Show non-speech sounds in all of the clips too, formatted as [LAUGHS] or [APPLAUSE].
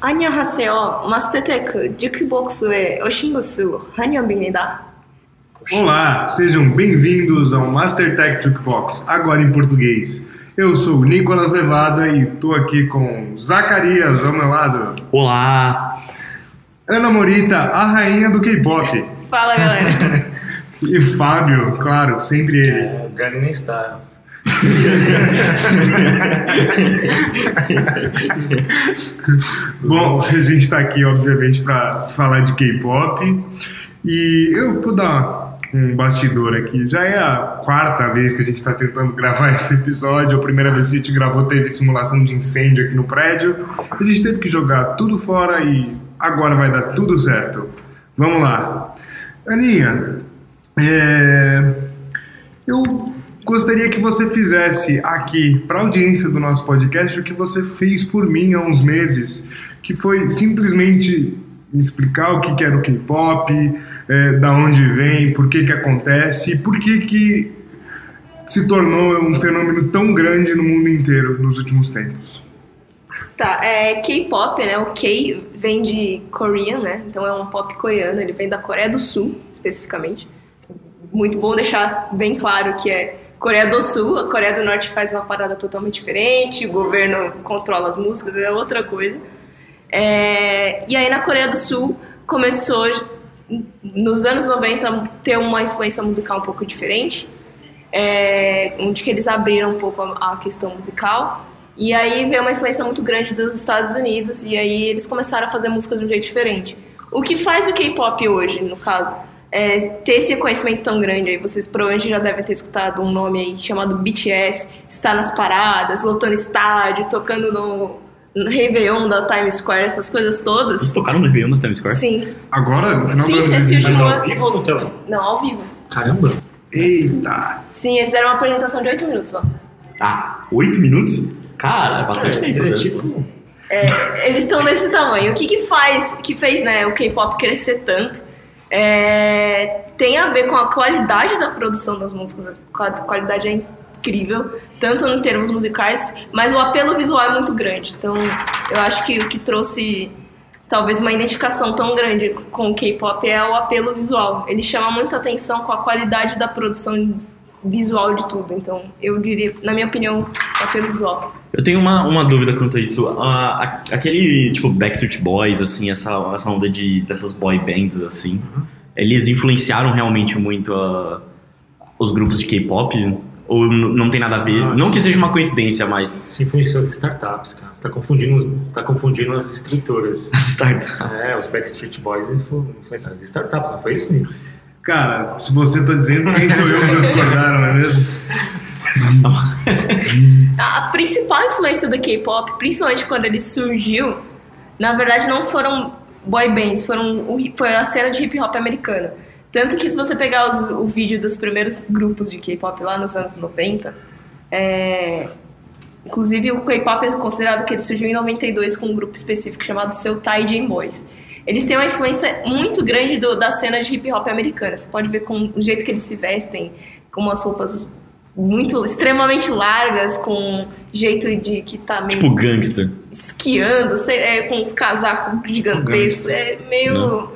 안녕하세요. 마스터테크 주크복스에 오신 것을 환영합니다. Olá, sejam bem-vindos ao Mastertech Jukebox, agora em português. Eu sou o Nicolas Levada e estou aqui com Zacarias ao meu lado, Olá! Ana Morita, a rainha do K-pop, Fala, galera. [LAUGHS] e Fábio, claro, sempre ele. É, o Gangnam Style. [LAUGHS] Bom, a gente está aqui, obviamente, para falar de K-pop e eu vou dar um bastidor aqui. Já é a quarta vez que a gente está tentando gravar [LAUGHS] esse episódio. A primeira vez que a gente gravou teve simulação de incêndio aqui no prédio. A gente teve que jogar tudo fora e agora vai dar tudo certo. Vamos lá. Aninha, é, eu gostaria que você fizesse aqui para a audiência do nosso podcast o que você fez por mim há uns meses, que foi simplesmente me explicar o que era o K-pop, é, da onde vem, por que que acontece e por que que se tornou um fenômeno tão grande no mundo inteiro nos últimos tempos. Tá, é K-pop, né? O K vem de Korean, né? Então é um pop coreano, ele vem da Coreia do Sul, especificamente. Muito bom deixar bem claro que é Coreia do Sul, a Coreia do Norte faz uma parada totalmente diferente, o governo controla as músicas, é outra coisa. É, e aí na Coreia do Sul começou nos anos 90 a ter uma influência musical um pouco diferente, é, onde que eles abriram um pouco a, a questão musical. E aí veio uma influência muito grande dos Estados Unidos e aí eles começaram a fazer músicas de um jeito diferente. O que faz o K-pop hoje, no caso, é ter esse reconhecimento tão grande aí. Vocês provavelmente já devem ter escutado um nome aí chamado BTS, está nas paradas, lotando estádio, tocando no, no Réveillon da Times Square, essas coisas Vocês todas. tocaram no Réveillon da Times Square? Sim, Agora, no final Sim, do esse 2019. Mas último- ao vivo ou no telão? não, ao vivo. Caramba! Eita! Sim, eles fizeram uma apresentação de 8 minutos lá. Ah, oito minutos? Cara, é bastante tempo. ele é né? tipo. É, eles estão nesse tamanho. O que que faz, que fez né, o K-pop crescer tanto? É, tem a ver com a qualidade da produção das músicas. A qualidade é incrível, tanto em termos musicais, mas o apelo visual é muito grande. Então, eu acho que o que trouxe talvez uma identificação tão grande com o K-pop é o apelo visual. Ele chama muita atenção com a qualidade da produção visual de tudo. Então, eu diria, na minha opinião, apelo visual. Eu tenho uma, uma dúvida quanto a isso. Ah, a- aquele, tipo, Backstreet Boys, assim, essa, essa onda de, dessas boy bands, assim, eles influenciaram realmente muito ah, os grupos de K-pop? Ou não tem nada a ver? Ah, não sim. que seja uma coincidência, mas... Isso influenciou as startups, cara. Você tá confundindo, os- tá confundindo as estruturas. As startups. É, os Backstreet Boys eles influenciaram as startups, não foi isso, Nico? Cara, se você tá dizendo, quem sou eu para discordar, não é mesmo? [LAUGHS] A principal influência do K-pop, principalmente quando ele surgiu, na verdade não foram boy bands, foram, a cena de hip hop americana. Tanto que se você pegar os- o vídeo dos primeiros grupos de K-pop lá nos anos 90, é, inclusive o K-pop é considerado que ele surgiu em 92 com um grupo específico chamado Seutai Jam Boys. Eles têm uma influência muito grande do- da cena de hip hop americana. Você pode ver com o jeito que eles se vestem, com umas roupas muito extremamente largas, com jeito de que tá meio Tipo gangster. esquiando, sei, é, com uns casacos gigantescos, é meio.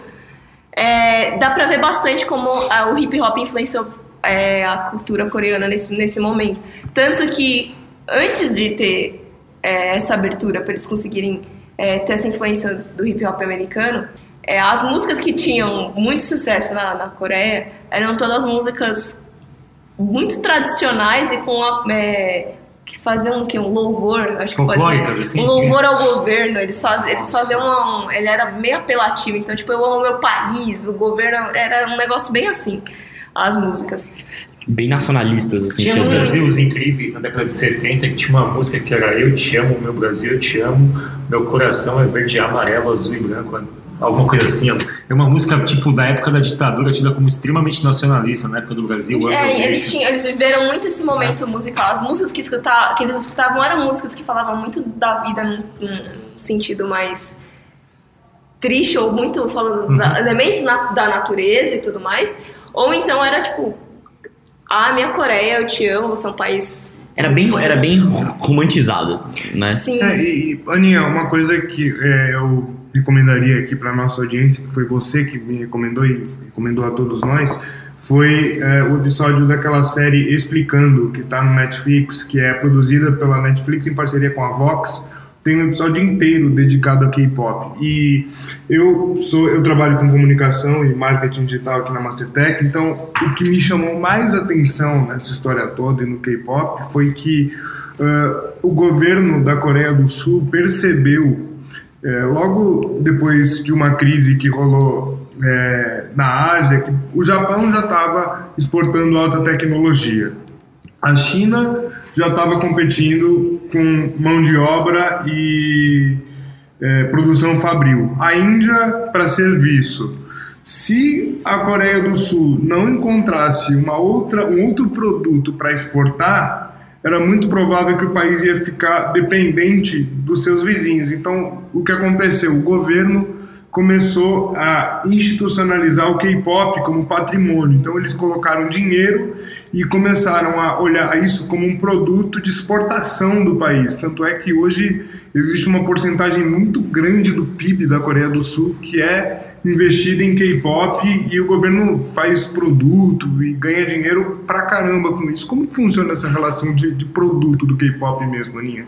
É, dá pra ver bastante como a- o hip hop influenciou é, a cultura coreana nesse, nesse momento. Tanto que antes de ter é, essa abertura para eles conseguirem é, ter essa influência do hip hop americano, é, as músicas que tinham muito sucesso na, na Coreia eram todas músicas muito tradicionais e com a, é, que faziam um, que, um louvor, acho que pode ser. assim. um louvor ao governo. Eles, faz, eles faziam um, Ele era meio apelativo, então, tipo, eu amo meu país, o governo. Era um negócio bem assim, as músicas. Bem nacionalistas, assim, Tinha no. Brasil os incríveis na década de 70 que tinha uma música que era Eu te amo, meu Brasil, eu te amo, meu coração é verde, amarelo, azul e branco, alguma coisa assim. ó. É uma música tipo da época da ditadura, tida como extremamente nacionalista na época do Brasil. É, eles, tinham, eles viveram muito esse momento musical. As músicas que, que eles escutavam eram músicas que falavam muito da vida num, num sentido mais triste, ou muito falando da- elementos na- da natureza e tudo mais. Ou então era tipo, ah, minha Coreia, eu te amo, você é um país Era bem, era bem romantizado, né? Sim. É, e, e, Aninha, uma coisa que é, eu recomendaria aqui para nossa audiência, que foi você que me recomendou e recomendou a todos nós, foi é, o episódio daquela série Explicando, que está no Netflix, que é produzida pela Netflix em parceria com a Vox. Tem um episódio inteiro dedicado a K-pop. E eu sou, eu trabalho com comunicação e marketing digital aqui na Mastertech, então o que me chamou mais atenção nessa história toda e no K-pop foi que uh, o governo da Coreia do Sul percebeu é, logo depois de uma crise que rolou é, na Ásia, que o Japão já estava exportando alta tecnologia. A China já estava competindo com mão de obra e é, produção fabril. A Índia para serviço. Se a Coreia do Sul não encontrasse uma outra, um outro produto para exportar, era muito provável que o país ia ficar dependente dos seus vizinhos. Então, o que aconteceu? O governo começou a institucionalizar o K-pop como patrimônio. Então, eles colocaram dinheiro e começaram a olhar isso como um produto de exportação do país. Tanto é que hoje existe uma porcentagem muito grande do PIB da Coreia do Sul que é investida em K-pop e o governo faz produto e ganha dinheiro pra caramba com isso. Como funciona essa relação de, de produto do K-pop mesmo, Aninha?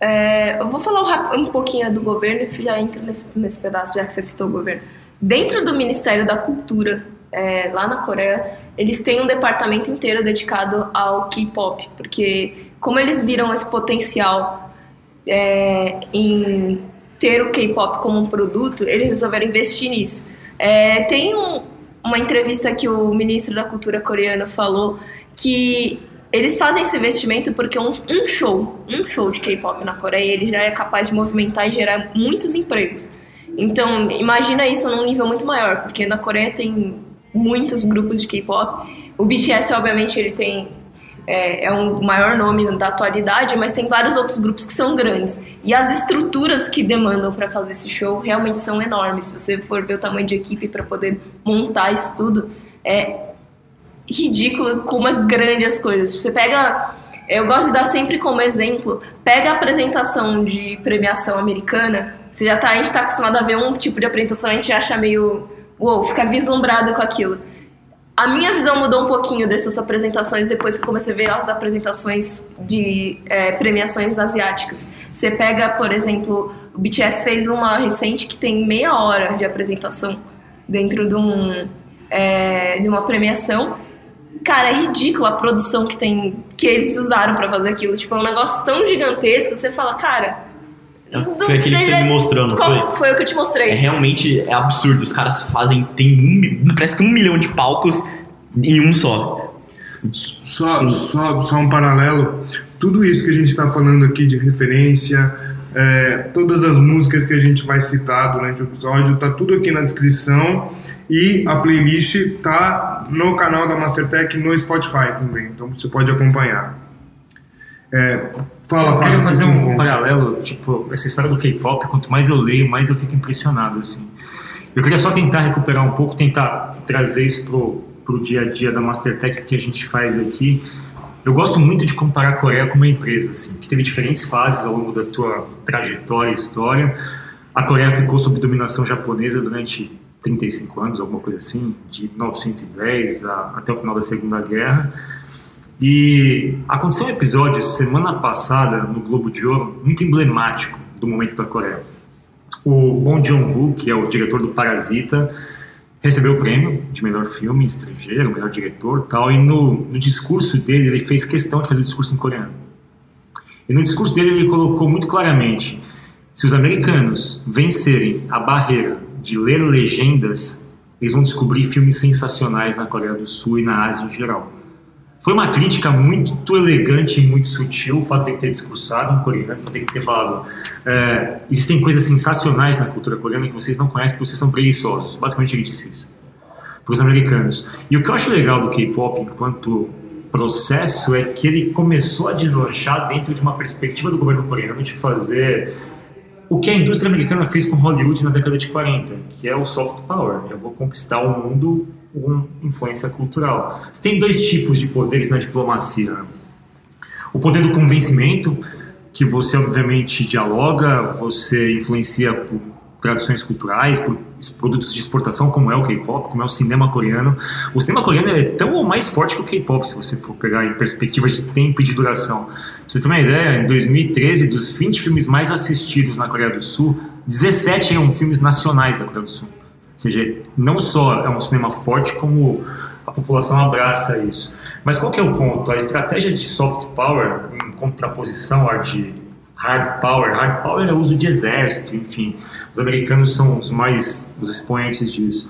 É, eu vou falar um, pouquinho do governo e já entro nesse, nesse pedaço, já que você citou o governo. Dentro do Ministério da Cultura, é, lá na Coreia, eles têm um departamento inteiro dedicado ao K-pop, porque como eles viram esse potencial é, em ter o K-pop como um produto, eles resolveram investir nisso. É, tem um, uma entrevista que o ministro da Cultura coreano falou que eles fazem esse investimento porque um, um show, um show de K-pop na Coreia, ele já é capaz de movimentar e gerar muitos empregos. Então, imagina isso num nível muito maior, porque na Coreia tem muitos grupos de K-pop. O BTS, obviamente, ele tem é, é um maior nome da atualidade, mas tem vários outros grupos que são grandes. E as estruturas que demandam para fazer esse show realmente são enormes. Se você for ver o tamanho de equipe para poder montar isso tudo, é ridículo como é grande as coisas. Você pega. Eu gosto de dar sempre como exemplo, pega a apresentação de premiação americana, você já tá, a gente está acostumado a ver um tipo de apresentação, a gente acha meio. Uou, fica vislumbrado com aquilo a minha visão mudou um pouquinho dessas apresentações depois que comecei a ver as apresentações de é, premiações asiáticas. Você pega, por exemplo, o BTS fez uma recente que tem meia hora de apresentação dentro de, um, é, de uma premiação. Cara, é ridículo a produção que tem que eles usaram para fazer aquilo. Tipo, é um negócio tão gigantesco, você fala, cara, foi aquele que você me mostrou, não Qual, foi? Foi o que eu te mostrei. É realmente é absurdo. Os caras fazem. Tem um, parece que um milhão de palcos em um só. Só, só, só um paralelo. Tudo isso que a gente está falando aqui de referência, é, todas as músicas que a gente vai citar durante o episódio, tá tudo aqui na descrição e a playlist tá no canal da Mastertech no Spotify também, então você pode acompanhar. É, fala, eu queria fazer um paralelo, tipo, essa história do K-pop, quanto mais eu leio, mais eu fico impressionado, assim. Eu queria só tentar recuperar um pouco, tentar trazer isso pro, pro dia a dia da Mastertech que a gente faz aqui. Eu gosto muito de comparar a Coreia com uma empresa, assim, que teve diferentes fases ao longo da tua trajetória e história. A Coreia ficou sob dominação japonesa durante 35 anos, alguma coisa assim, de 1910 a, até o final da Segunda Guerra. E aconteceu um episódio semana passada no Globo de Ouro muito emblemático do momento da Coreia. O Bong Joon-ho, que é o diretor do Parasita, recebeu o prêmio de melhor filme estrangeiro, melhor diretor, tal. E no, no discurso dele ele fez questão de fazer o discurso em coreano. E no discurso dele ele colocou muito claramente: se os americanos vencerem a barreira de ler legendas, eles vão descobrir filmes sensacionais na Coreia do Sul e na Ásia em geral. Foi uma crítica muito elegante e muito sutil o fato de ter discursado em coreano, o fato de ter falado é, existem coisas sensacionais na cultura coreana que vocês não conhecem porque vocês são preguiçosos. Basicamente ele disse isso para os americanos. E o que eu acho legal do K-pop enquanto processo é que ele começou a deslanchar dentro de uma perspectiva do governo coreano de fazer o que a indústria americana fez com Hollywood na década de 40, que é o soft power. Eu vou conquistar o mundo com influência cultural. Você tem dois tipos de poderes na diplomacia. o poder do convencimento, que você obviamente dialoga, você influencia por tradições culturais, por produtos de exportação como é o K-pop, como é o cinema coreano. O cinema coreano é tão ou mais forte que o K-pop, se você for pegar em perspectiva de tempo e de duração. Pra você ter uma ideia, em 2013, dos 20 filmes mais assistidos na Coreia do Sul, 17 eram filmes nacionais da Coreia do Sul. Seja, não só é um cinema forte, como a população abraça isso. Mas qual que é o ponto? A estratégia de soft power, em contraposição à de hard power, hard power é o uso de exército, enfim, os americanos são os mais os expoentes disso.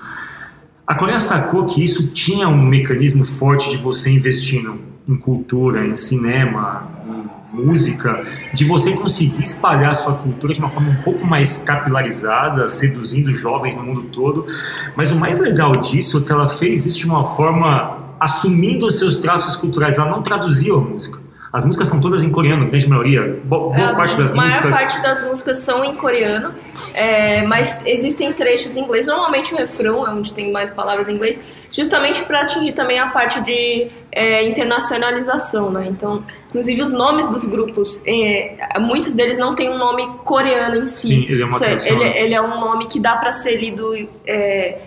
A Coreia sacou que isso tinha um mecanismo forte de você investir em cultura, em cinema, em música, de você conseguir espalhar a sua cultura de uma forma um pouco mais capilarizada, seduzindo jovens no mundo todo. Mas o mais legal disso é que ela fez isso de uma forma assumindo os seus traços culturais, ela não traduzia a música. As músicas são todas em coreano, grande maioria. Boa, boa a parte das maior músicas. parte das músicas são em coreano, é, mas existem trechos em inglês. Normalmente o refrão é onde tem mais palavras em inglês, justamente para atingir também a parte de é, internacionalização, né? Então, inclusive os nomes dos grupos, é, muitos deles não têm um nome coreano em si. Sim, ele é uma Isso tradução, ele, né? ele é um nome que dá para ser lido. é,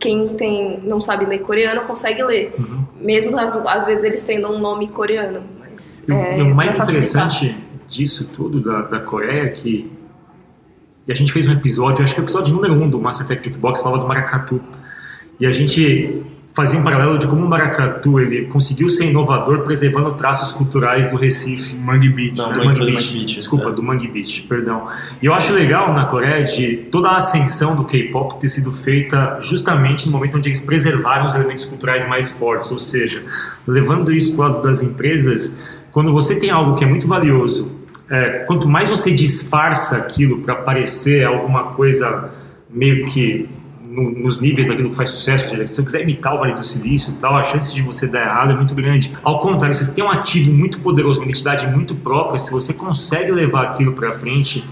quem tem, não sabe ler coreano consegue ler. Uhum. Mesmo às, às vezes eles tendo um nome coreano. É, e o mais interessante disso tudo da, da Coreia é que e a gente fez um episódio, acho que o episódio número um do Master Tech Jukebox falava do maracatu. E a gente fazia um paralelo de como o maracatu ele conseguiu ser inovador preservando traços culturais do Recife. Mangue Beach. Não, né? Do Mangue Mangue Beach, Beach, Beach, desculpa, é. do Mangue Beach, perdão. E eu acho legal na Coreia de toda a ascensão do K-pop ter sido feita justamente no momento onde eles preservaram os elementos culturais mais fortes, ou seja, levando isso para o lado das empresas, quando você tem algo que é muito valioso, é, quanto mais você disfarça aquilo para parecer alguma coisa meio que no- nos níveis daquilo que faz sucesso, se eu quiser imitar o Vale do Silício e tal, a chance de você dar errado é muito grande. Ao contrário, se você tem um ativo muito poderoso, uma identidade muito própria, se você consegue levar aquilo para frente,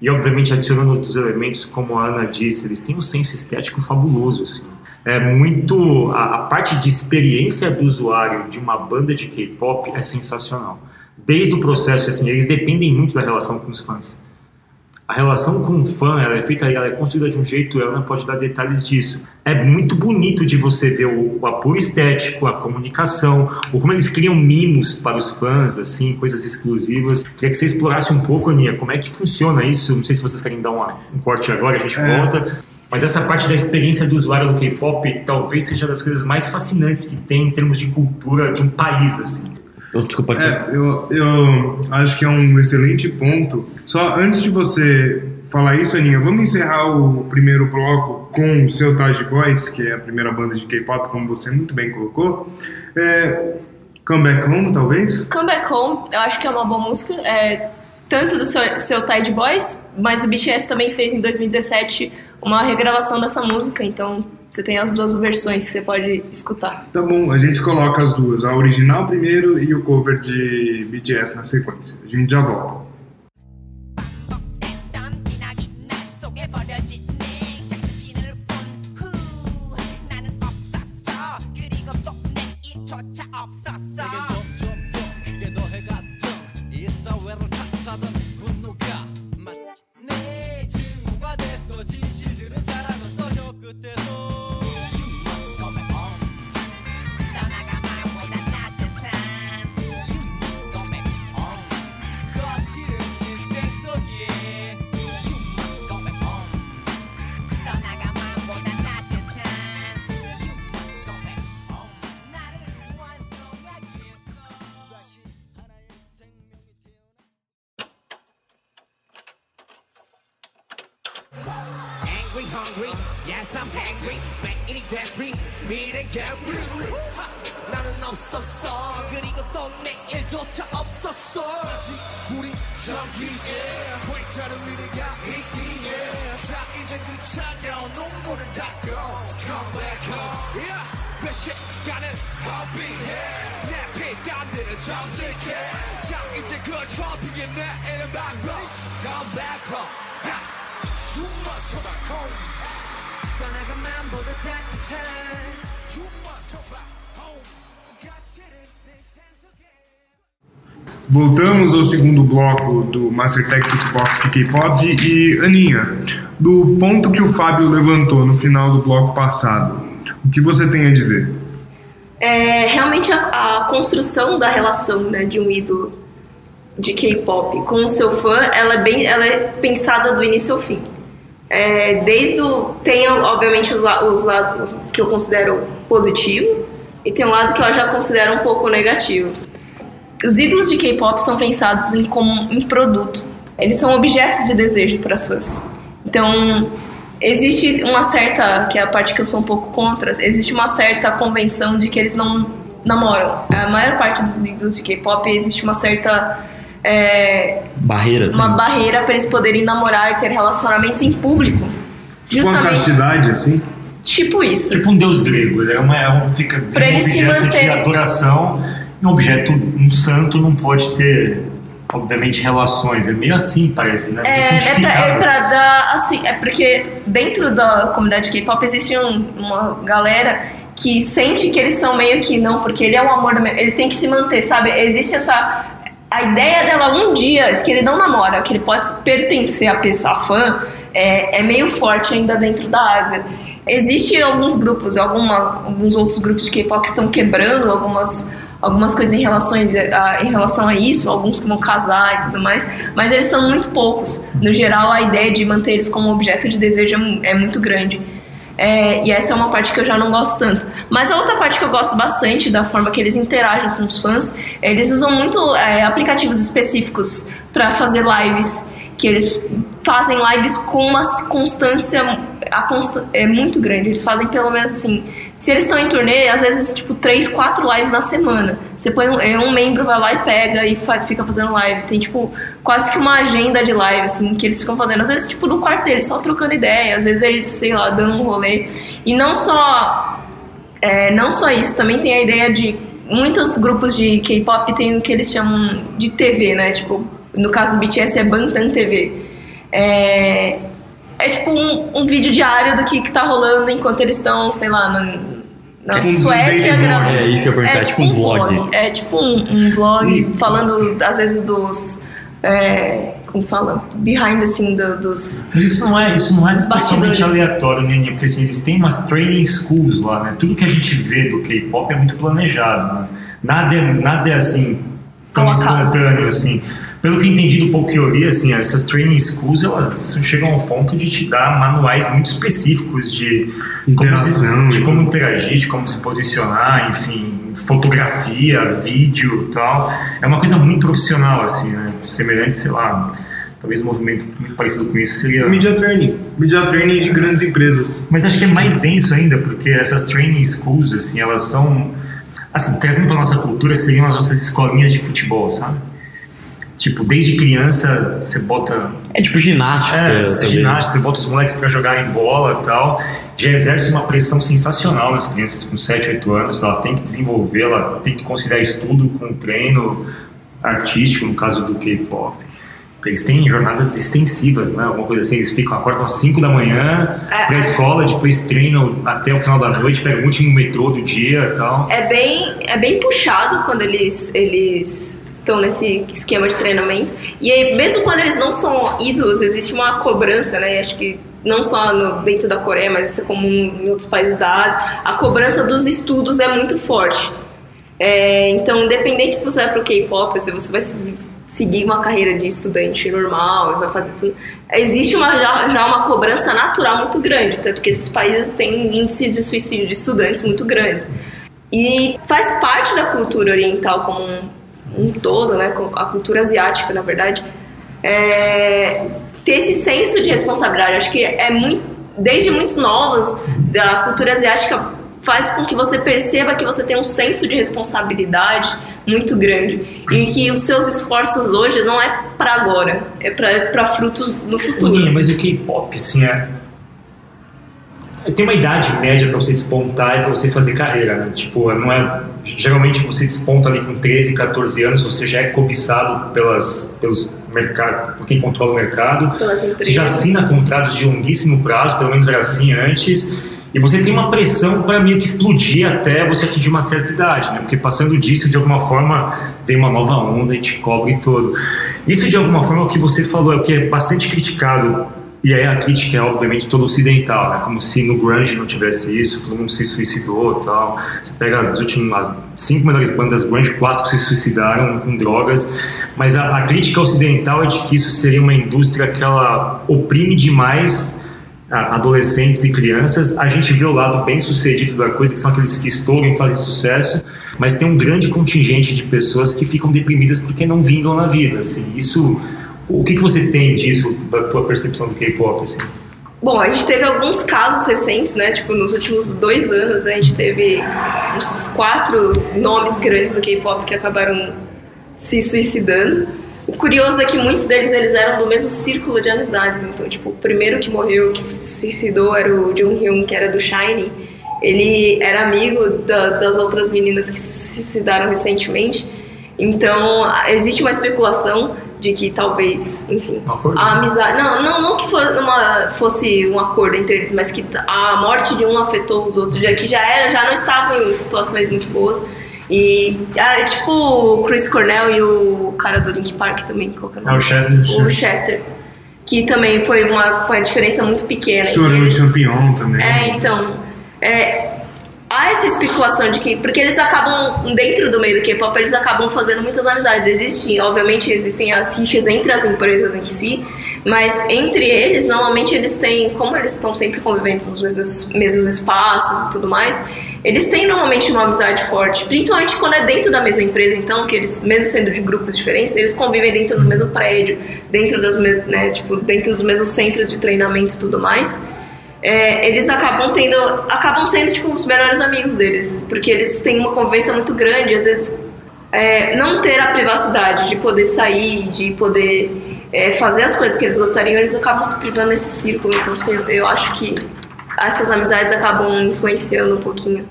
e obviamente adicionando outros elementos, como a Ana disse, eles têm um senso estético fabuloso, assim. É muito... A, a parte de experiência do usuário de uma banda de K-pop é sensacional. Desde o processo, assim, eles dependem muito da relação com os fãs. A relação com o fã, ela é feita, ela é construída de um jeito, ela não pode dar detalhes disso. É muito bonito de você ver o, o apoio estético, a comunicação, ou como eles criam mimos para os fãs, assim, coisas exclusivas. Queria que você explorasse um pouco, Aninha, como é que funciona isso. Não sei se vocês querem dar uma- um corte agora, a gente É. volta. Mas essa parte da experiência do usuário do K-pop talvez seja das coisas mais fascinantes que tem em termos de cultura de um país, assim. Eu, desculpa, É, eu, eu acho que é um excelente ponto. Só antes de você falar isso, Aninha, vamos encerrar o primeiro bloco com o seu Taj Boys, que é a primeira banda de K-pop, como você muito bem colocou. É, Come Back Home, talvez? Come Back Home, eu acho que é uma boa música. É, tanto do seu, seu Tide Boys, mas o BTS também fez em 2017 uma regravação dessa música, então você tem as duas versões que você pode escutar. Tá bom, a gente coloca as duas, a original primeiro e o cover de BTS na sequência. A gente já volta. angry, hungry. Yes, I'm hungry. 매일이 되리 미래 개리. 나는 없었어. 그리고 또 내일조차 없었어. 아직 우리 저기에 괜찮은 미래가 있기에. 자, 이제 그 차가운 눈물을 닦고 come back home. Yeah. 몇 시간을 허비해. 내 피땀들을 정직해. 자, 이제 그 트로피에 내일은 방법. Come back home. Voltamos ao segundo bloco do Master Tactics Box K-pop e Aninha, do ponto que o Fábio levantou no final do bloco passado, o que você tem a dizer? É, realmente a, a construção da relação né, de um ídolo de K-pop com o seu fã, ela é, bem, ela é pensada do início ao fim. É, desde o, tem obviamente os, os lados que eu considero positivo e tem um lado que eu já considero um pouco negativo. Os ídolos de K-pop são pensados em como um produto. Eles são objetos de desejo para as fãs. Então, existe uma certa, que é a parte que eu sou um pouco contra, existe uma certa convenção de que eles não namoram. A maior parte dos ídolos de K-pop existe uma certa é, Barreiras. uma né? barreira para eles poderem namorar e ter relacionamentos em público. Com a Justamente castidade, assim? tipo isso. Tipo um deus grego, ele é, uma, é um, fica Pra um objeto manter- de adoração. E um objeto, um santo não pode ter, obviamente, relações. É meio assim, parece, né? É, é, pra, é pra dar, assim, é porque dentro da comunidade K-pop existe um- uma galera que sente que eles são meio que não, porque ele é o amor, da minha- ele tem que se manter, sabe? Existe essa a ideia dela um dia de que ele não namora, que ele pode pertencer à pessoa fã, é, é meio forte ainda dentro da Ásia. Existem alguns grupos, alguma, alguns outros grupos de K-pop que estão quebrando algumas algumas coisas em relação a, em relação a isso, alguns que vão casar e tudo mais, mas eles são muito poucos. No geral, a ideia de manter eles como objeto de desejo é, é muito grande. É, e essa é uma parte que eu já não gosto tanto. Mas a outra parte que eu gosto bastante da forma que eles interagem com os fãs, eles usam muito é, aplicativos específicos para fazer lives, que eles fazem lives com uma constância a consta é muito grande. Eles fazem pelo menos assim, se eles estão em turnê, às vezes tipo três, quatro lives na semana. Você põe um, é, um membro vai lá e pega e fa- fica fazendo live. Tem tipo quase que uma agenda de live assim que eles ficam fazendo. Às vezes tipo no quarto deles, só trocando ideia. Às vezes eles sei lá dando um rolê. E não só é, não só isso, também tem a ideia de muitos grupos de K-pop tem o que eles chamam de TV, né? Tipo, no caso do BTS é Bantam TV. É, é tipo um, um vídeo diário do que, que tá rolando enquanto eles estão, sei lá, na, na Tipo um Suécia vlog, é isso que eu ia perguntar, tipo um vlog. É tipo um, um vlog falando, às vezes, dos. É, como fala? Behind the scene do- dos. Isso não é, isso não é bastidores. aleatório, né? Porque assim, eles têm umas training schools lá, né? Tudo que a gente vê do K-pop é muito planejado, né? Nada é, nada é assim, tão espontâneo, assim. Pelo que eu entendi do pouco que eu li, assim, essas training schools, elas chegam ao ponto de te dar manuais muito específicos de como, se, de como interagir, de como se posicionar, enfim, fotografia, vídeo tal. É uma coisa muito profissional, assim, né? Semelhante, sei lá, talvez um movimento muito parecido com isso seria... Media training. Media training de grandes empresas. Mas acho que é mais denso ainda, porque essas training schools, assim, elas são. Assim, trazendo para nossa cultura, seriam as nossas escolinhas de futebol, sabe? Tipo, desde criança você bota. É tipo ginástica. É, ginástica, você bota os moleques para jogarem bola e tal. Já exerce uma pressão sensacional nas crianças com 7, 8 anos. Ela tem que desenvolver, ela tem que conciliar estudo com treino artístico, no caso do K-pop. Eles têm jornadas extensivas, né? Alguma coisa assim. Eles ficam, acordam às 5 da manhã É. pra escola, depois treinam até o final da noite, pegam o último metrô do dia e tal. É bem, é bem puxado quando eles, eles estão nesse esquema de treinamento. E aí, mesmo quando eles não são ídolos, existe uma cobrança, né? Acho que não só no- dentro da Coreia, mas isso é comum em outros países da Ásia. A cobrança dos estudos é muito forte. É, então, independente se você vai pro K-pop, se você vai se- seguir uma carreira de estudante normal e vai fazer tudo, existe uma, já, já uma cobrança natural muito grande, tanto que esses países têm índices de suicídio de estudantes muito grandes. E faz parte da cultura oriental como um todo, né, a cultura asiática, na verdade, é, ter esse senso de responsabilidade. Acho que é muito, desde muito novos, da cultura asiática faz com que você perceba que você tem um senso de responsabilidade muito grande e que os seus esforços hoje não é para agora, é para frutos no futuro. mas o K-pop, assim, é. Tem uma idade média pra você despontar e pra você fazer carreira, né? Tipo, não é. Geralmente você desponta ali com 13, 14 anos, você já é cobiçado pelas, pelos mercados, por quem controla o mercado. Você já assina contratos de longuíssimo prazo, pelo menos era assim antes. E você tem uma pressão para meio que explodir até você atingir uma certa idade, né? Porque passando disso, de alguma forma, tem uma nova onda e te cobre todo. Isso, de alguma forma, é o que você falou, é o que é bastante criticado. E aí a crítica é, obviamente, toda ocidental, né? Como se no grunge não tivesse isso, todo mundo se suicidou tal. Você pega as últimas as cinco melhores bandas grunge, quatro se suicidaram com drogas. Mas a, a crítica ocidental é de que isso seria uma indústria que ela oprime demais adolescentes e crianças, a gente vê o lado bem sucedido da coisa, que são aqueles que estouram e fazem sucesso, mas tem um grande contingente de pessoas que ficam deprimidas porque não vingam na vida, assim, isso, o que, que você tem disso, da tua percepção do K-pop, assim? Bom, a gente teve alguns casos recentes, né? Tipo, nos últimos dois anos a gente teve uns quatro nomes grandes do K-pop que acabaram se suicidando. O curioso é que muitos deles eles eram do mesmo círculo de amizades. Então, tipo, o primeiro que morreu, que se suicidou, era o Jung Hyun, que era do Shiny. Ele era amigo da- das outras meninas que se suicidaram recentemente. Então, existe uma especulação de que talvez, enfim, Um a amizade. Não, não, não que fosse, uma, fosse um acordo entre eles, mas que a morte de um afetou os outros, já que já era, já não estavam em situações muito boas. E ah, tipo o Chris Cornell e o cara do Link Park também, qual que é o nome? o Chester. O Chester. Que também foi uma, foi uma diferença muito pequena. Chorando eles- Champion também. é, então. é, essa especulação de que. Porque eles acabam, dentro do meio do K-pop, eles acabam fazendo muitas amizades. Existem, obviamente, existem as rixas entre as empresas em si, mas entre eles, normalmente eles têm. Como eles estão sempre convivendo nos mesmos, mesmos espaços e tudo mais. Eles têm normalmente uma amizade forte, principalmente quando é dentro da mesma empresa, então, que eles, mesmo sendo de grupos diferentes, eles convivem dentro do mesmo prédio, dentro das, né, tipo, dentro dos mesmos centros de treinamento e tudo mais é, eles acabam tendo, acabam sendo tipo os melhores amigos deles, porque eles têm uma convivência muito grande, às vezes é, não ter a privacidade de poder sair, de poder é, fazer as coisas que eles gostariam, eles acabam se privando desse círculo. Então, sei- eu acho que essas amizades acabam influenciando um pouquinho.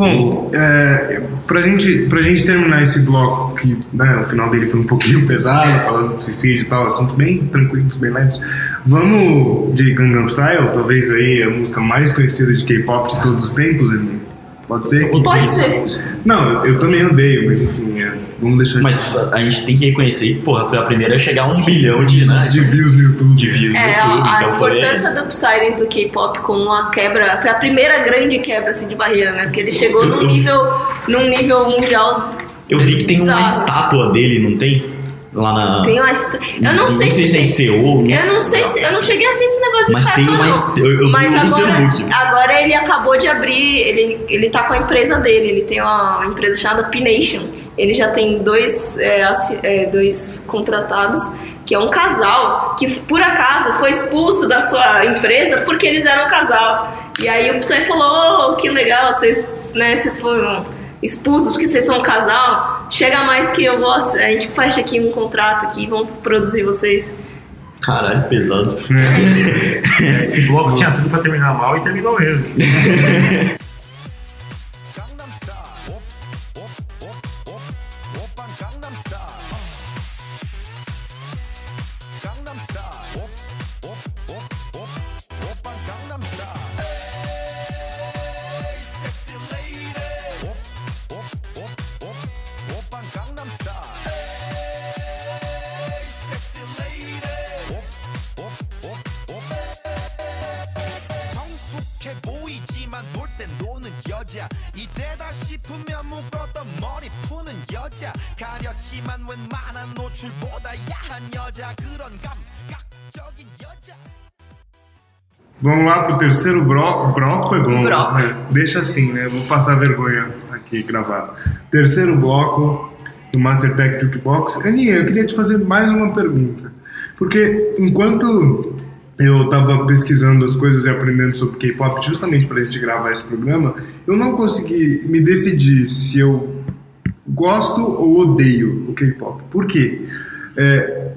Bom, é, pra, gente, pra gente terminar esse bloco, que né, o final dele foi um pouquinho [LAUGHS] pesado, falando de suicídio e tal, assuntos bem tranquilos, bem leves, vamos de Gangnam Style, talvez aí a música mais conhecida de K-pop de todos os tempos, Aninha? Pode ser? Pode ser. Não, eu, eu também odeio, mas enfim, vamos deixar Mas isso a gente tem que reconhecer que, porra, foi a primeira a chegar a um bilhão de, né, de views no YouTube. de views no É, YouTube. a, a então foi- importância do Psy dentro do K-pop como uma quebra, foi a primeira grande quebra assim, de barreira, né? Porque ele chegou num nível, num nível mundial. Eu vi que tem uma bizarro. estátua dele, não tem? Lá na. Tem uma est- Eu não sei se é em tem- Seul. Eu não sei se. Eu não cheguei a ver esse negócio de Mas estátua, tem uma não. eu- eu vi Mas no agora, agora ele acabou de abrir. Ele, ele tá com a empresa dele. Ele tem uma empresa chamada P-Nation. Ele já tem dois, é, é, dois contratados, que é um casal, que por acaso foi expulso da sua empresa porque eles eram um casal. E aí o Psy falou: oh, que legal, vocês, né, vocês foram expulsos porque vocês são um casal. Chega mais que eu vou. A gente fecha aqui um contrato aqui, vamos produzir vocês. Caralho, pesado. [LAUGHS] Esse bloco tinha tudo pra terminar mal e terminou mesmo. [LAUGHS] 싶으면 묶었던 머리 푸는 여자 가렸지만 웬만한 노출보다 야한 여자 그런 감각적인 여자 Vamos lá pro terceiro bro, bloco, é bom. Broco. né? Deixa assim, né? Vou passar vergonha aqui gravado. Terceiro bloco do Master Tech Jukebox. Aninha, eu queria te fazer mais uma pergunta. Porque enquanto eu estava pesquisando as coisas e aprendendo sobre K-pop, justamente para a gente gravar esse programa, eu não consegui me decidir se eu gosto ou odeio o K-pop. Por quê? É,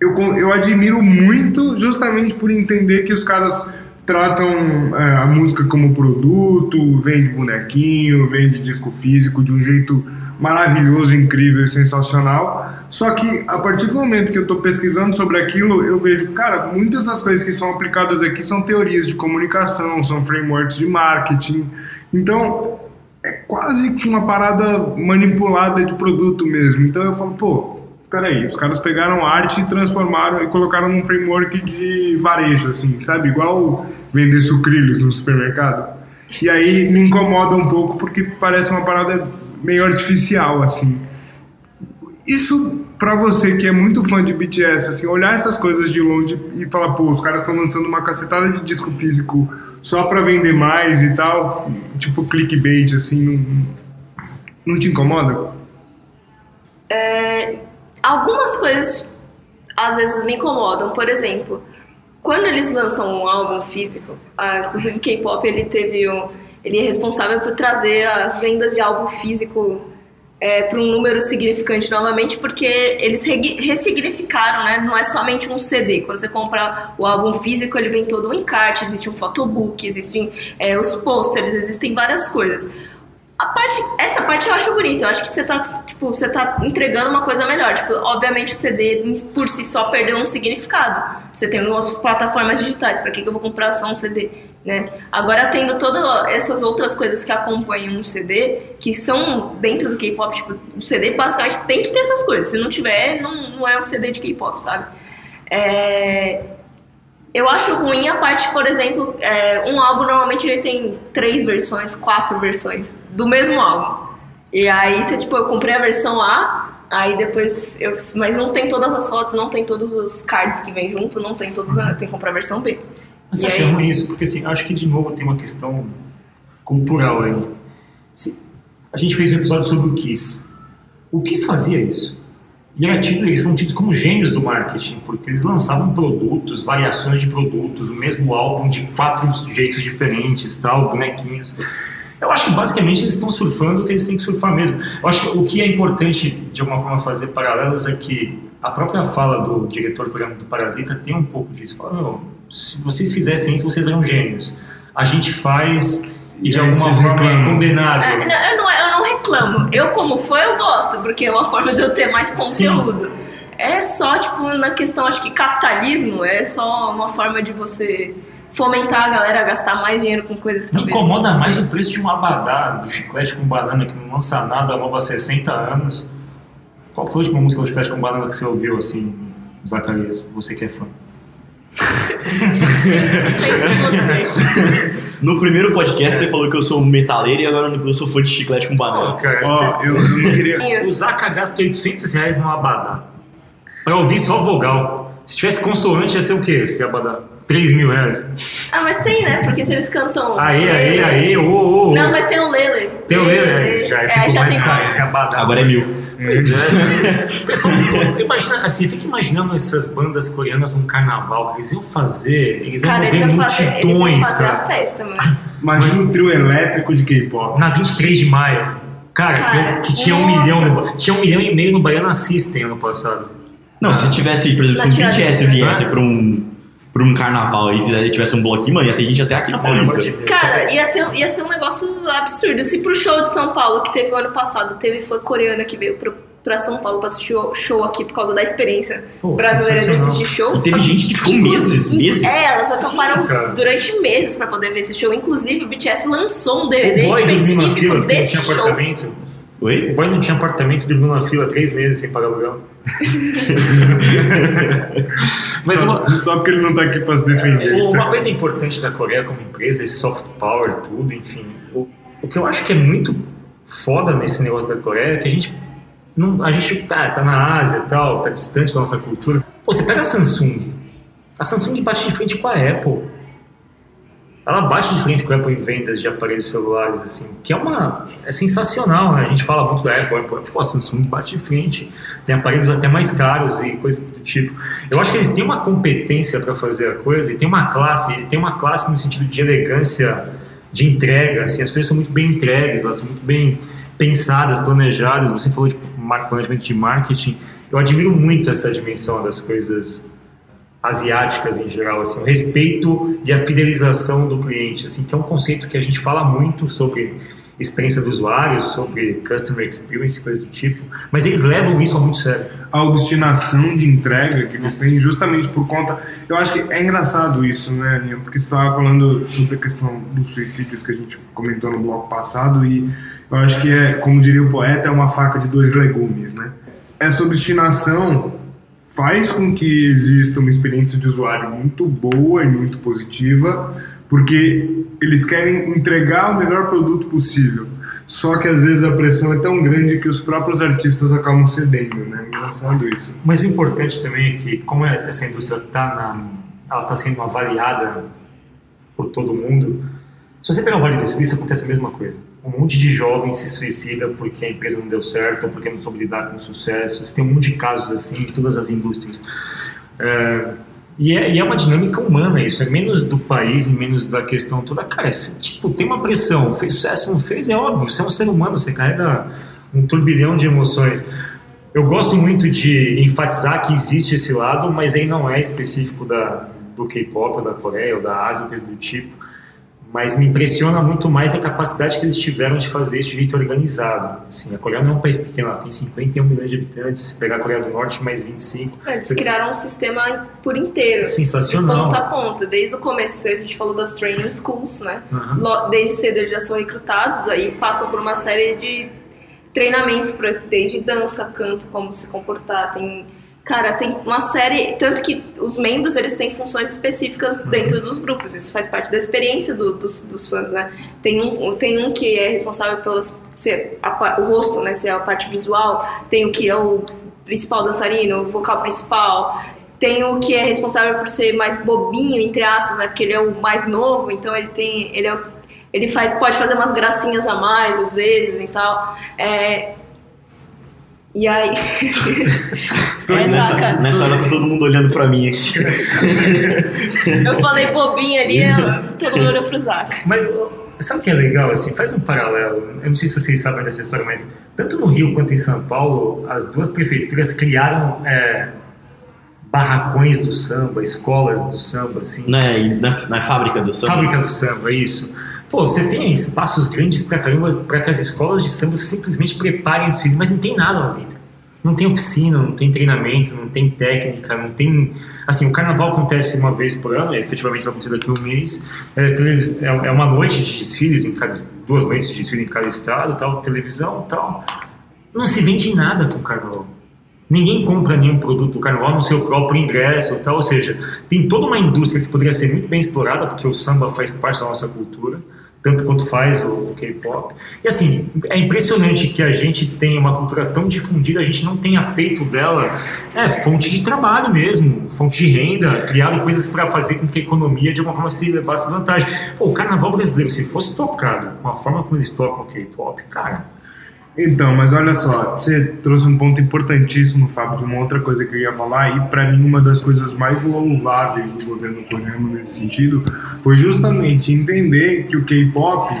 eu, eu admiro muito justamente por entender que os caras tratam é, a música como produto, vende bonequinho, vende disco físico de um jeito maravilhoso, incrível e sensacional. Só que a partir do momento que eu estou pesquisando sobre aquilo, eu vejo, cara, muitas das coisas que são aplicadas aqui são teorias de comunicação, são frameworks de marketing. Então, é quase que uma parada manipulada de produto mesmo. Então eu falo, pô, peraí, os caras pegaram arte e transformaram e colocaram num framework de varejo, assim, sabe? Igual vender sucrilhos no supermercado. E aí me incomoda um pouco porque parece uma parada meio artificial, assim. Isso pra você que é muito fã de BTS, assim, olhar essas coisas de longe e falar, pô, os caras estão lançando uma cacetada de disco físico só pra vender mais e tal, tipo clickbait, assim, não, não te incomoda? É, algumas coisas às vezes me incomodam. Por exemplo, quando eles lançam um álbum físico, ah, inclusive o K-pop ele teve um, ele é responsável por trazer as vendas de álbum físico para um número significante novamente, porque eles re- ressignificaram, né? Não é somente um CD. Quando você compra o álbum físico, ele vem todo um encarte, existe um photobook, existem é, os posters, existem várias coisas. A parte, essa parte eu acho bonita. Eu acho que você tá, tipo, você tá entregando uma coisa melhor. Tipo, obviamente o CD por si só perdeu um significado. Você tem outras plataformas digitais. Para que, que eu vou comprar só um CD, né? Agora tendo todas essas outras coisas que acompanham um CD, que são dentro do K-pop, tipo, o CD basicamente tem que ter essas coisas. Se não tiver, não, não é um CD de K-pop, sabe? É, eu acho ruim a parte, por exemplo, é, um álbum normalmente ele tem três versões, quatro versões do mesmo álbum. E aí você, tipo, eu comprei a versão A, aí depois eu. Mas não tem todas as fotos, não tem todos os cards que vem junto, não tem todos. Tem que comprar a versão B. Mas E acha aí- ruim isso? Porque assim, acho que de novo tem uma questão cultural aí. A gente fez um episódio sobre o Kiss. O Kiss fazia isso. E era tido, eles são tidos como gênios do marketing, porque eles lançavam produtos, variações de produtos, o mesmo álbum de quatro jeitos diferentes, tal, bonequinhos. Eu acho que basicamente eles estão surfando o que eles têm que surfar mesmo. Eu acho que o que é importante, de alguma forma, fazer paralelos é que a própria fala do diretor do programa do Parasita tem um pouco disso. Fala, "Não, se vocês fizessem isso, vocês eram gênios. A gente faz e de E alguma forma é reclamam. condenável. É, não, eu, não, eu não reclamo. Eu, como fã, eu gosto, porque é uma forma de eu ter mais conteúdo. É só, tipo, na questão, acho que capitalismo é só uma forma de você fomentar a galera a gastar mais dinheiro com coisas que Me talvez incomoda não mais o preço de um abadá, do chiclete com banana, que não lança nada novo há 60 anos. Qual foi a última música do chiclete com banana que você ouviu, assim, Zacarias? Você que é fã. Sempre, sempre você. No primeiro podcast você falou que eu sou um metaleiro e agora eu sou fã de chiclete com banana. cara, Ó, eu, eu não queria. O Zaca gasta 800 reais num abadá. Pra ouvir só vogal. Se tivesse consoante, ia ser o quê esse abadá? 3 mil reais. Ah, mas tem, né? Porque se eles cantam. Aí, aí, aí, ô, ô. Não, mas tem o Lele. Tem o Lele, né? Lele. Já é, ficou já mais tem caro esse abadá. Agora é mil. Pois é. [LAUGHS] Pessoal, imagina, assim, fica imaginando essas bandas coreanas num carnaval que eles iam fazer, eles iam Cara, mover eles iam fazer, eles iam multidões, fazer a cara. festa, mano. Imagina um trio elétrico de K-pop. Na 23 de maio. Cara, Cara, que, que tinha um nossa. milhão no, tinha um milhão e meio no Baiana System ano passado. Não, se tivesse, por exemplo, se o Tiradentes, BTS viesse pra um, pra um carnaval e tivesse um bloquinho, mano, ia ter gente até aqui na Paulista. de. Cara, ia, ter, ia ser um negócio absurdo. Se pro show de São Paulo, que teve o ano passado, teve fã coreana que veio pro, pra São Paulo pra assistir o show aqui por causa da experiência Pô, brasileira de assistir show. E teve gente que ficou meses, meses. É, elas acamparam durante meses pra poder ver esse show. Inclusive, o BTS lançou um DVD O boy dormiu na específico fila desse tinha show. apartamento. O Oi? boy não tinha apartamento e dormiu na fila três meses sem pagar aluguel. [LAUGHS] [LAUGHS] Mas só, uma, só porque ele não tá aqui pra se defender. uma coisa importante da Coreia como empresa, esse soft power, tudo, enfim. O, o que eu acho que é muito foda nesse negócio da Coreia é que a gente não, a gente tá, tá na Ásia e tal, tá distante da nossa cultura. Pô, você pega a Samsung. A Samsung bate de frente com a Apple. Ela bate de frente com a Apple em vendas de aparelhos celulares, assim, que é uma. é sensacional, né? A gente fala muito da Apple, Apple, pô, a Samsung bate de frente, tem aparelhos até mais caros e coisa do tipo. Eu acho que eles têm uma competência para fazer a coisa e tem uma classe, tem uma classe no sentido de elegância de entrega, assim, as coisas são muito bem entregues, elas são muito bem pensadas, planejadas. Você falou de planejamento de marketing, eu admiro muito essa dimensão das coisas asiáticas em geral, assim, o respeito e a fidelização do cliente, assim, que é um conceito que a gente fala muito sobre experiência do usuário, sobre customer experience, coisa do tipo, mas eles levam isso a muito sério. a obstinação de entrega que eles têm justamente por conta. Eu acho que é engraçado isso, né, Aninha? Porque você estava falando sobre a questão dos suicídios que a gente comentou no bloco passado e eu acho que é, como diria o poeta, é uma faca de dois legumes, né? Essa obstinação faz com que exista uma experiência de usuário muito boa e muito positiva, porque eles querem entregar o melhor produto possível. Só que às vezes a pressão é tão grande que os próprios artistas acabam cedendo, né? Engraçado isso. Mas o importante também é que, como essa indústria está tá sendo avaliada por todo mundo, se você pegar o Vale do Silício, acontece a mesma coisa. Um monte de jovens se suicida porque a empresa não deu certo ou porque não soube lidar com o sucesso. Você tem um monte de casos assim em todas as indústrias. É, e, é, e é uma dinâmica humana isso, é menos do país e menos da questão toda. Cara, tipo, tem uma pressão, fez sucesso, não fez, é óbvio, você é um ser humano, você carrega um turbilhão de emoções. Eu gosto muito de enfatizar que existe esse lado, mas aí não é específico da, do K-pop, ou da Coreia, ou da Ásia, coisa do tipo. Mas me impressiona muito mais a capacidade que eles tiveram de fazer isso de jeito organizado. Assim, a Coreia não é um país pequeno, ela tem 51 milhões de habitantes. Se pegar a Coreia do Norte, mais 25. Eles criaram um sistema por inteiro. Sensacional. De ponta a ponta. Desde o começo, a gente falou das training schools, né? Uhum. Desde cedo eles já são recrutados, aí passam por uma série de treinamentos, desde dança, canto, como se comportar. Tem, cara, tem uma série... Tanto que os membros, eles têm funções específicas dentro dos grupos. Isso faz parte da experiência do- dos, dos fãs, né? Tem um, tem um que é responsável pelas... Ser a o rosto, né? Ser a parte visual. Tem o que é o principal dançarino, o vocal principal. Tem o que é responsável por ser mais bobinho, entre aspas, né? Porque ele é o mais novo, então ele tem. Ele, é o- ele faz, pode fazer umas gracinhas a mais às vezes e tal. É, e aí. é, nessa, nessa hora tá todo mundo olhando pra mim aqui. Eu falei bobinho ali, todo mundo olhou pro Zaca. Mas sabe o que é legal? Assim, faz um paralelo. Eu não sei se vocês sabem dessa história, mas tanto no Rio quanto em São Paulo, as duas prefeituras criaram é, barracões do samba, escolas do samba, assim. Né, e na, na fábrica do samba. Fábrica do samba, isso. Pô, você tem espaços grandes caramba para que as escolas de samba simplesmente preparem os filhos, mas não tem nada lá dentro. Não tem oficina, não tem treinamento, não tem técnica, não tem. Assim, o carnaval acontece uma vez por ano, efetivamente vai acontecer daqui a um mês. É, é é uma noite de desfiles, em cada, duas noites de desfile em cada estado, tal, televisão tal. Não se vende nada com o carnaval. Ninguém compra nenhum produto do carnaval no seu próprio ingresso, tal. Ou seja, tem toda uma indústria que poderia ser muito bem explorada, porque o samba faz parte da nossa cultura, tanto quanto faz o, K-pop. E assim, é impressionante que a gente tenha uma cultura tão difundida, a gente não tenha feito dela é, fonte de trabalho mesmo, fonte de renda, criado coisas para fazer com que a economia de alguma forma se levasse vantagem. Pô, o carnaval brasileiro, se fosse tocado com a forma como eles tocam o K-pop, cara, Então, mas olha só, você trouxe um ponto importantíssimo, Fábio, de uma outra coisa que eu ia falar, e para mim uma das coisas mais louváveis do governo coreano nesse sentido foi justamente entender que o K-pop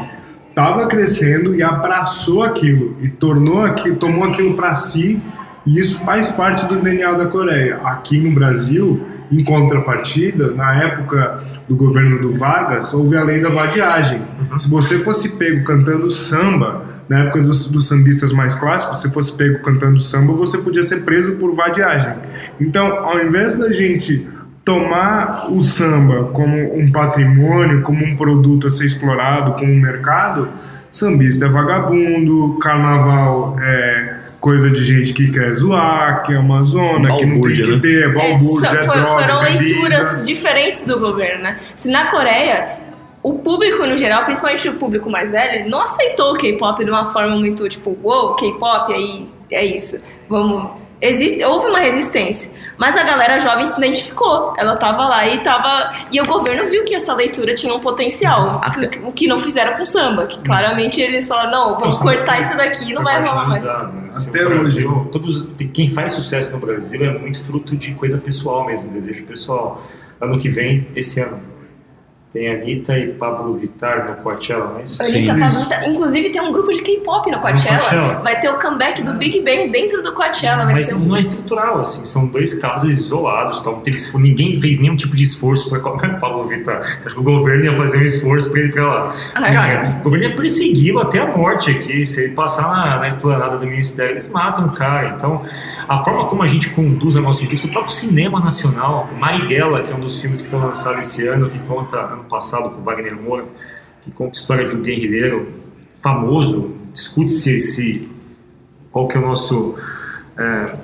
estava crescendo e abraçou aquilo e tornou aquilo, tomou aquilo para si, e isso faz parte do DNA da Coreia. Aqui no Brasil, em contrapartida, na época do governo do Vargas, houve a lei da vadiagem. Se você fosse pego cantando samba, na época dos, dos sambistas mais clássicos, se fosse pego cantando samba, você podia ser preso por vadiagem. Então, ao invés da gente tomar o samba como um patrimônio, como um produto a ser explorado, como um mercado, sambista é vagabundo, carnaval é coisa de gente que quer zoar, que é uma zona, que não tem que né? ter, É, balbúrdia, só- é foram, droga, foram leituras diferentes do governo, né? Se na Coreia, o público no geral, principalmente o público mais velho, não aceitou o K-pop de uma forma muito tipo, uou, K-pop, aí é isso, vamos. Existe, houve uma resistência, mas a galera jovem se identificou. Ela tava lá e tava. E o governo viu que essa leitura tinha um potencial. Até- O que não fizeram com o samba. Que claramente eles falaram, não, vamos cortar foi- isso daqui e não vai rolar mais. né? Assim, Até o hoje. Brasil, todos, quem faz sucesso no Brasil é muito fruto de coisa pessoal mesmo, desejo pessoal. Ano que vem, esse ano, Tem Anitta e Pablo Vittar no Coachella, não é isso? Anitta. Inclusive tem um grupo de K-pop no Coachella. Coachella. Vai ter o comeback do Big Bang dentro do Coachella. Vai Mas ser um... não é estrutural, assim, são dois casos isolados. Então, teve esfor- ninguém fez nenhum tipo de esforço para o [LAUGHS] Pablo Vittar. Acha que o governo ia fazer um esforço para ele ir para lá? Ah, Cara, o governo ia persegui-lo até a morte aqui. Se ele passar na, na esplanada do ministério, eles matam o cara. Então, a forma como a gente conduz a nossa indústria, o próprio cinema nacional, Marighella, que é um dos filmes que foi lançado esse ano, que conta, passado, com Wagner Moura, que conta a história de um guerrilheiro famoso, discute-se esse, qual que é o nosso é,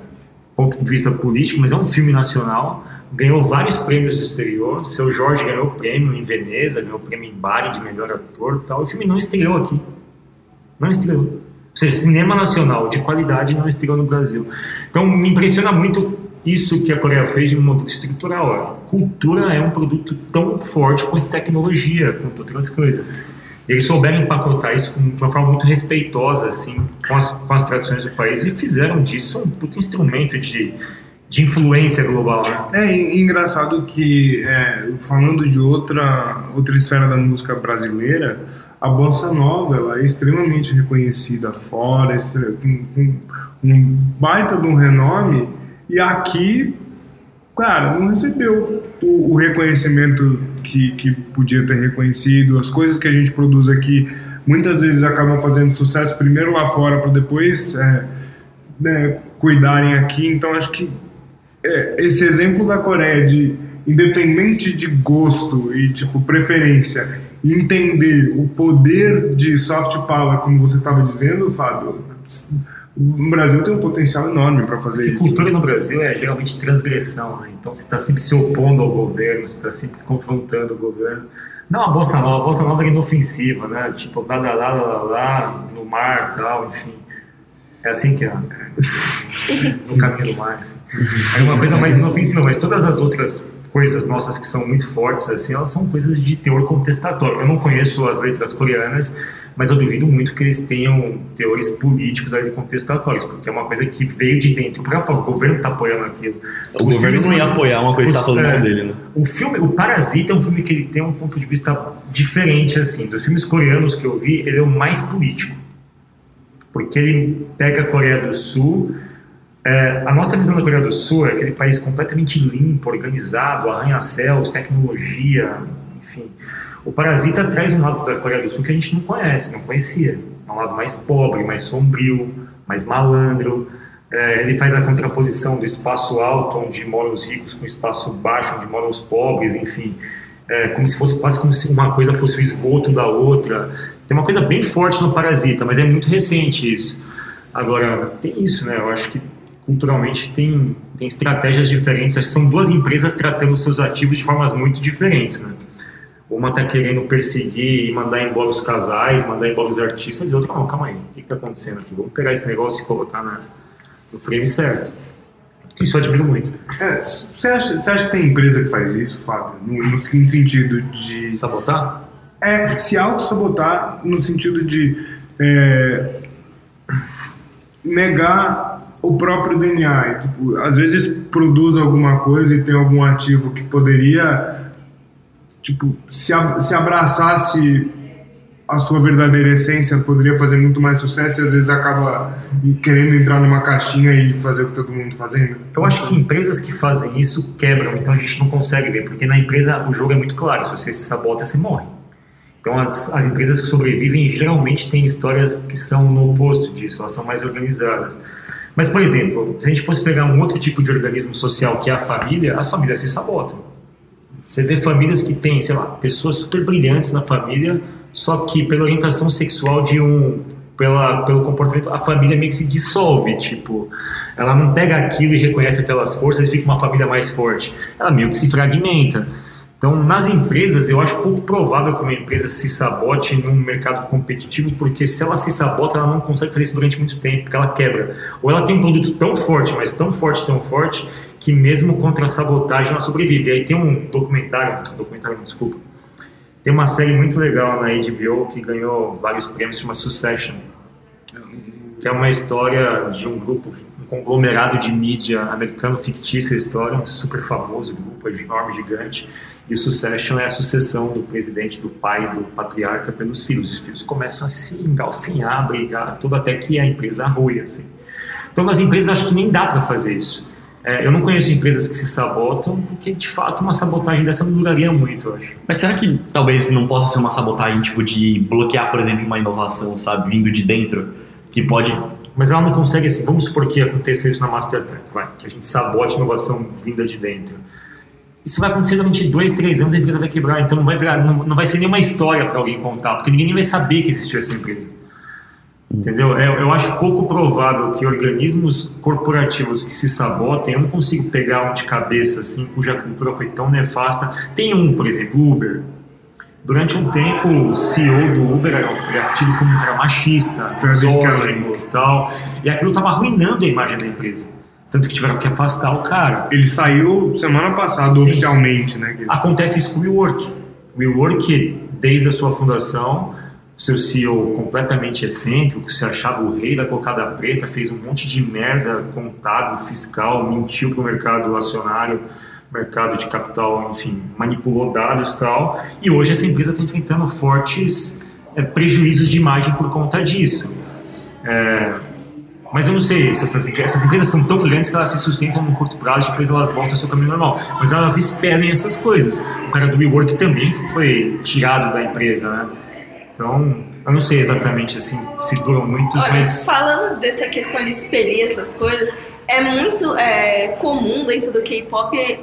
ponto de vista político, mas é um filme nacional, ganhou vários prêmios no exterior, seu Jorge ganhou prêmio em Veneza, ganhou prêmio em Bari de melhor ator tal, o filme não estreou aqui, não estreou. Ou seja, cinema nacional de qualidade não estreou no Brasil. Então me impressiona muito isso que a Coreia fez de modelo estrutural. A cultura é um produto tão forte quanto tecnologia, quanto outras coisas. E eles souberam empacotar isso de uma forma muito respeitosa, assim, com as, com as tradições do país e fizeram disso um puto instrumento de, de influência global, né? É engraçado que, é, falando de outra, outra esfera da música brasileira, a bossa nova ela é extremamente reconhecida fora, com, com um baita de um renome, e aqui, cara, não recebeu o, o reconhecimento que, que podia ter reconhecido. As coisas que a gente produz aqui muitas vezes acabam fazendo sucesso primeiro lá fora para depois é, né, cuidarem aqui. Então acho que é, esse exemplo da Coreia de independente de gosto e tipo preferência entender o poder de soft power como você estava dizendo Fábio o Brasil tem um potencial enorme para fazer Porque isso cultura no Brasil é geralmente transgressão, né? Então você está sempre se opondo ao governo, você está sempre confrontando o governo. Não a bossa nova, a bossa nova é inofensiva, né? Tipo, lá, lá, lá, lá, lá, no mar tal, enfim. É assim que é. [LAUGHS] no caminho do mar. É uma coisa mais inofensiva, mas todas as outras coisas nossas que são muito fortes, assim, elas são coisas de teor contestatório. Eu não conheço as letras coreanas, mas eu duvido muito que eles tenham teores políticos ali contestatórios, porque é uma coisa que veio de dentro para fora. O governo está apoiando aquilo. O Os governo não ia apoiar uma coisa que os- tá falando mal dele, né? o filme, o Parasita é um filme que ele tem um ponto de vista diferente, assim. Dos filmes coreanos que eu vi, ele é o mais político. Porque ele pega a Coreia do Sul... é, a nossa visão da Coreia do Sul é aquele país completamente limpo, organizado, arranha-céus, tecnologia, enfim. O Parasita traz um lado da Coreia do Sul que a gente não conhece, não conhecia. É um lado mais pobre, mais sombrio, mais malandro. É, ele faz a contraposição do espaço alto, onde moram os ricos, com o espaço baixo, onde moram os pobres, enfim. É, como se fosse quase como se uma coisa fosse o esgoto da outra. Tem uma coisa bem forte no Parasita, mas é muito recente isso. Agora, tem isso, né? Eu acho que culturalmente tem, tem estratégias diferentes. São duas empresas tratando seus ativos de formas muito diferentes, né? Uma está querendo perseguir e mandar embora os casais, mandar embora os artistas, e outra, não, calma aí, o que está acontecendo aqui? Vamos pegar esse negócio e colocar na, no frame certo. Isso eu admiro muito. É, você, acha, você acha que tem empresa que faz isso, Fábio? No, no seguinte sentido de Sabotar? É, se auto-sabotar no sentido de é, negar o próprio DNA. Tipo, às vezes produz alguma coisa e tem algum ativo que poderia tipo, se, se abraçasse a sua verdadeira essência, poderia fazer muito mais sucesso e às vezes acaba querendo entrar numa caixinha e fazer o que todo mundo fazendo. Eu acho que empresas que fazem isso quebram, então a gente não consegue ver, porque na empresa o jogo é muito claro, se você se sabota, você morre. Então as, as empresas que sobrevivem geralmente têm histórias que são no oposto disso, elas são mais organizadas. Mas, por exemplo, se a gente fosse pegar um outro tipo de organismo social que é a família, as famílias se sabotam. Você vê famílias que têm, sei lá, pessoas super brilhantes na família, só que pela orientação sexual de um, pela, pelo comportamento, a família meio que se dissolve, tipo, ela não pega aquilo e reconhece aquelas forças e fica uma família mais forte. Ela meio que se fragmenta. Então, nas empresas, eu acho pouco provável que uma empresa se sabote num mercado competitivo, porque se ela se sabota, ela não consegue fazer isso durante muito tempo, porque ela quebra. Ou ela tem um produto tão forte, mas tão forte, tão forte, que mesmo contra a sabotagem ela sobrevive. E aí tem um documentário, documentário, não, desculpa, tem uma série muito legal na HBO que ganhou vários prêmios, chama Succession, que é uma história de um grupo, um conglomerado de mídia americano fictícia história, um super famoso grupo enorme, gigante. E o Succession é a sucessão do presidente, do pai, do patriarca pelos filhos. Os filhos começam a se engalfinhar, brigar, tudo até que a empresa arruia. Assim. Então, nas empresas, acho que nem dá para fazer isso. É, eu não conheço empresas que se sabotam, porque de fato uma sabotagem dessa não duraria muito, eu acho. Mas será que talvez não possa ser uma sabotagem, tipo, de bloquear, por exemplo, uma inovação, sabe, vindo de dentro, que pode... Mas ela não consegue, assim, vamos supor que aconteça isso na Mastertech, vai, que a gente sabote a inovação vinda de dentro. Isso vai acontecer durante dois, três anos, a empresa vai quebrar, então não vai, virar, não, não vai ser nenhuma história para alguém contar, porque ninguém nem vai saber que existiu essa empresa. Entendeu? Eu, eu acho pouco provável que organismos corporativos que se sabotem, eu não consigo pegar um de cabeça assim, cuja cultura foi tão nefasta. Tem um, por exemplo, Uber. Durante um tempo, o CEO do Uber era, tido como um cara machista, misógino e tal, e aquilo estava arruinando a imagem da empresa. Tanto que tiveram que afastar o cara. Ele saiu semana passada Sim. oficialmente, né? Acontece isso com o WeWork. O WeWork, desde a sua fundação, seu CEO completamente excêntrico, se achava o rei da cocada preta, fez um monte de merda contábil, fiscal, mentiu para o mercado acionário, mercado de capital, enfim, manipulou dados e tal. E hoje essa empresa está enfrentando fortes eh, prejuízos de imagem por conta disso. É, mas eu não sei, se essas, essas empresas são tão grandes que elas se sustentam no curto prazo depois elas voltam ao seu caminho normal. Mas elas esperem essas coisas. O cara do WeWork também foi tirado da empresa, né? Então, eu não sei exatamente assim se duram muitos, Olha, mas falando dessa questão de expelir essas coisas, é muito é, comum dentro do K-pop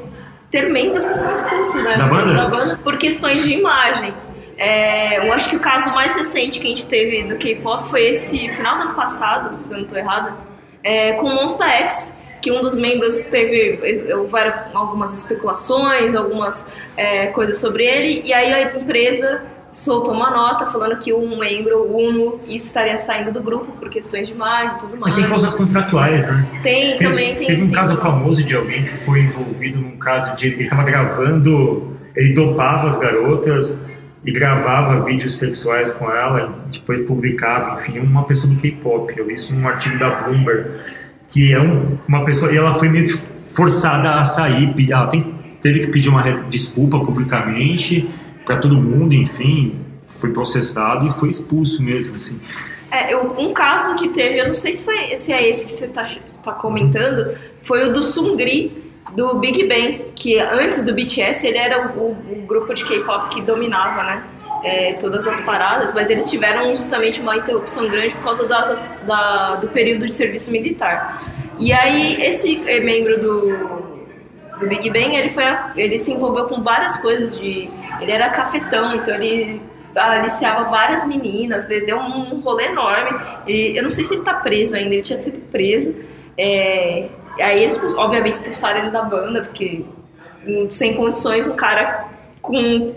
ter membros que são expulsos né, Da banda? por questões de imagem. É, eu acho que o caso mais recente que a gente teve do K-pop foi esse final do ano passado, se eu não estou errada, é, com o Monsta X, que um dos membros teve houveram algumas especulações, algumas é, coisas sobre ele, e aí a empresa soltou uma nota falando que um membro, o Uno, estaria saindo do grupo por questões de imagem e tudo mais. mas tem cláusulas contratuais, né? Tem, Teve, também tem. teve um tem caso famoso de alguém que foi envolvido num caso de ele estava gravando, ele dopava as garotas e gravava vídeos sexuais com ela e depois publicava, enfim, uma pessoa do K-pop. Eu li isso num artigo da Bloomberg, que é um- uma pessoa e ela foi meio forçada a sair, ela tem- teve que pedir uma desculpa publicamente para todo mundo, enfim, foi processado e foi expulso mesmo, assim. É, eu- um caso que teve, eu não sei se, foi, se é esse que você está, está comentando, foi o do Sungri, do Big Bang, que antes do BTS ele era o, o grupo de K-pop que dominava, né? é, todas as paradas, mas eles tiveram justamente uma interrupção grande por causa das, da, do período de serviço militar. E aí esse é, membro do, do Big Bang, ele, foi, ele se envolveu com várias coisas de... Ele era cafetão, então ele aliciava várias meninas, deu um rolê enorme. Ele- eu não sei se ele tá preso ainda, ele tinha sido preso. É, aí eles, obviamente, expulsaram ele da banda, porque hum, sem condições, o cara com,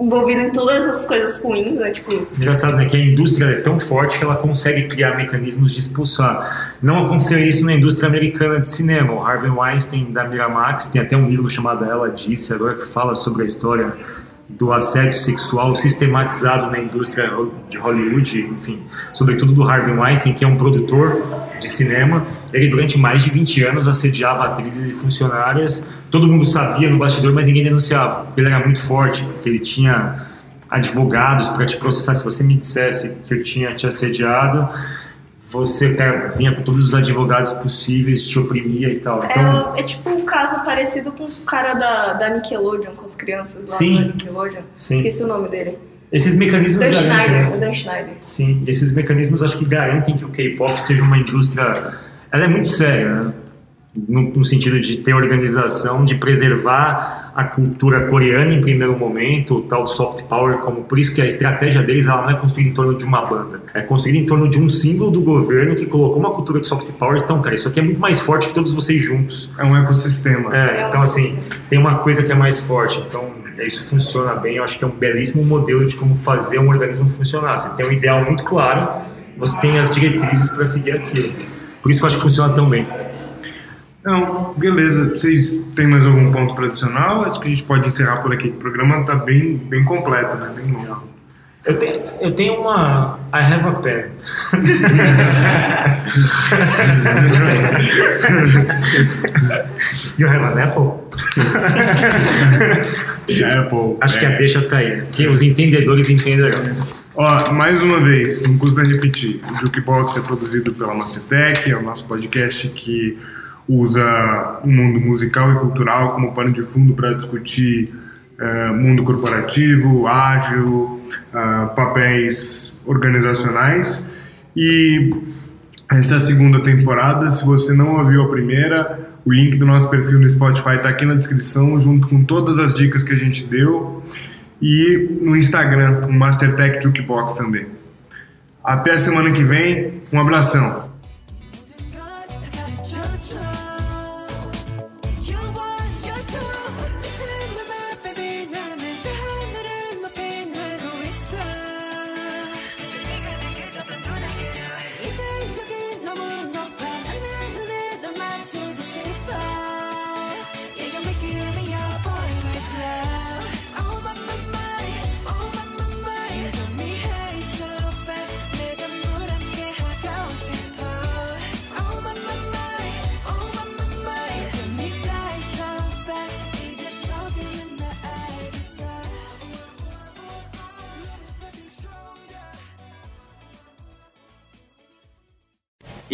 envolvido em todas essas coisas ruins, né? Tipo, Engraçado, né? Que a indústria é tão forte que ela consegue criar mecanismos de expulsar. Não aconteceu isso na indústria americana de cinema. O Harvey Weinstein da Miramax tem até um livro chamado Ela Disse, agora que fala sobre a história do assédio sexual sistematizado na indústria de Hollywood, enfim, sobretudo do Harvey Weinstein, que é um produtor de cinema. Ele, durante mais de 20 anos, assediava atrizes e funcionárias. Todo mundo sabia no bastidor, mas ninguém denunciava. Ele era muito forte, porque ele tinha advogados para te processar. Se você me dissesse que eu tinha te assediado, você vinha com todos os advogados possíveis, te oprimia e tal. Então, é, é tipo caso parecido com o cara da, da Nickelodeon, com as crianças lá Sim. da Nickelodeon. Sim. Esqueci o nome dele. esses mecanismos Dan garantem, Schneider, né? o Dan Schneider. Sim, esses mecanismos acho que garantem que o K-pop seja uma indústria. Ela é muito séria, né? no, no sentido de ter organização, de preservar a cultura coreana em primeiro momento, o tal do soft power, como por isso que a estratégia deles ela não é construída em torno de uma banda, é construída em torno de um símbolo do governo que colocou uma cultura de soft power. Então, cara, isso aqui é muito mais forte que todos vocês juntos. É um ecossistema. É, É então assim, tem uma coisa que é mais forte. Então, isso funciona bem. Eu acho que é um belíssimo modelo de como fazer um organismo funcionar. Você tem um ideal muito claro, você tem as diretrizes para seguir aquilo. Por isso que eu acho que funciona tão bem. Não, beleza. Vocês têm mais algum ponto para adicional? Acho que a gente pode encerrar por aqui. O programa tá bem, bem completo, né? Bem longo. Eu tenho, eu tenho uma. I have a pen. [LAUGHS] you have an apple? [LAUGHS] Apple. Acho que é. a deixa tá aí. Que os entendedores entenderão. Ó, mais uma vez, não custa repetir. O Jukebox é produzido pela Mastertech, é o nosso podcast que usa o mundo musical e cultural como pano de fundo para discutir eh, mundo corporativo, ágil, ah, papéis organizacionais. E essa é a segunda temporada. Se você não ouviu a primeira, o link do nosso perfil no Spotify está aqui na descrição, junto com todas as dicas que a gente deu. E no Instagram, o Mastertech Jukebox também. Até a semana que vem. Um abração.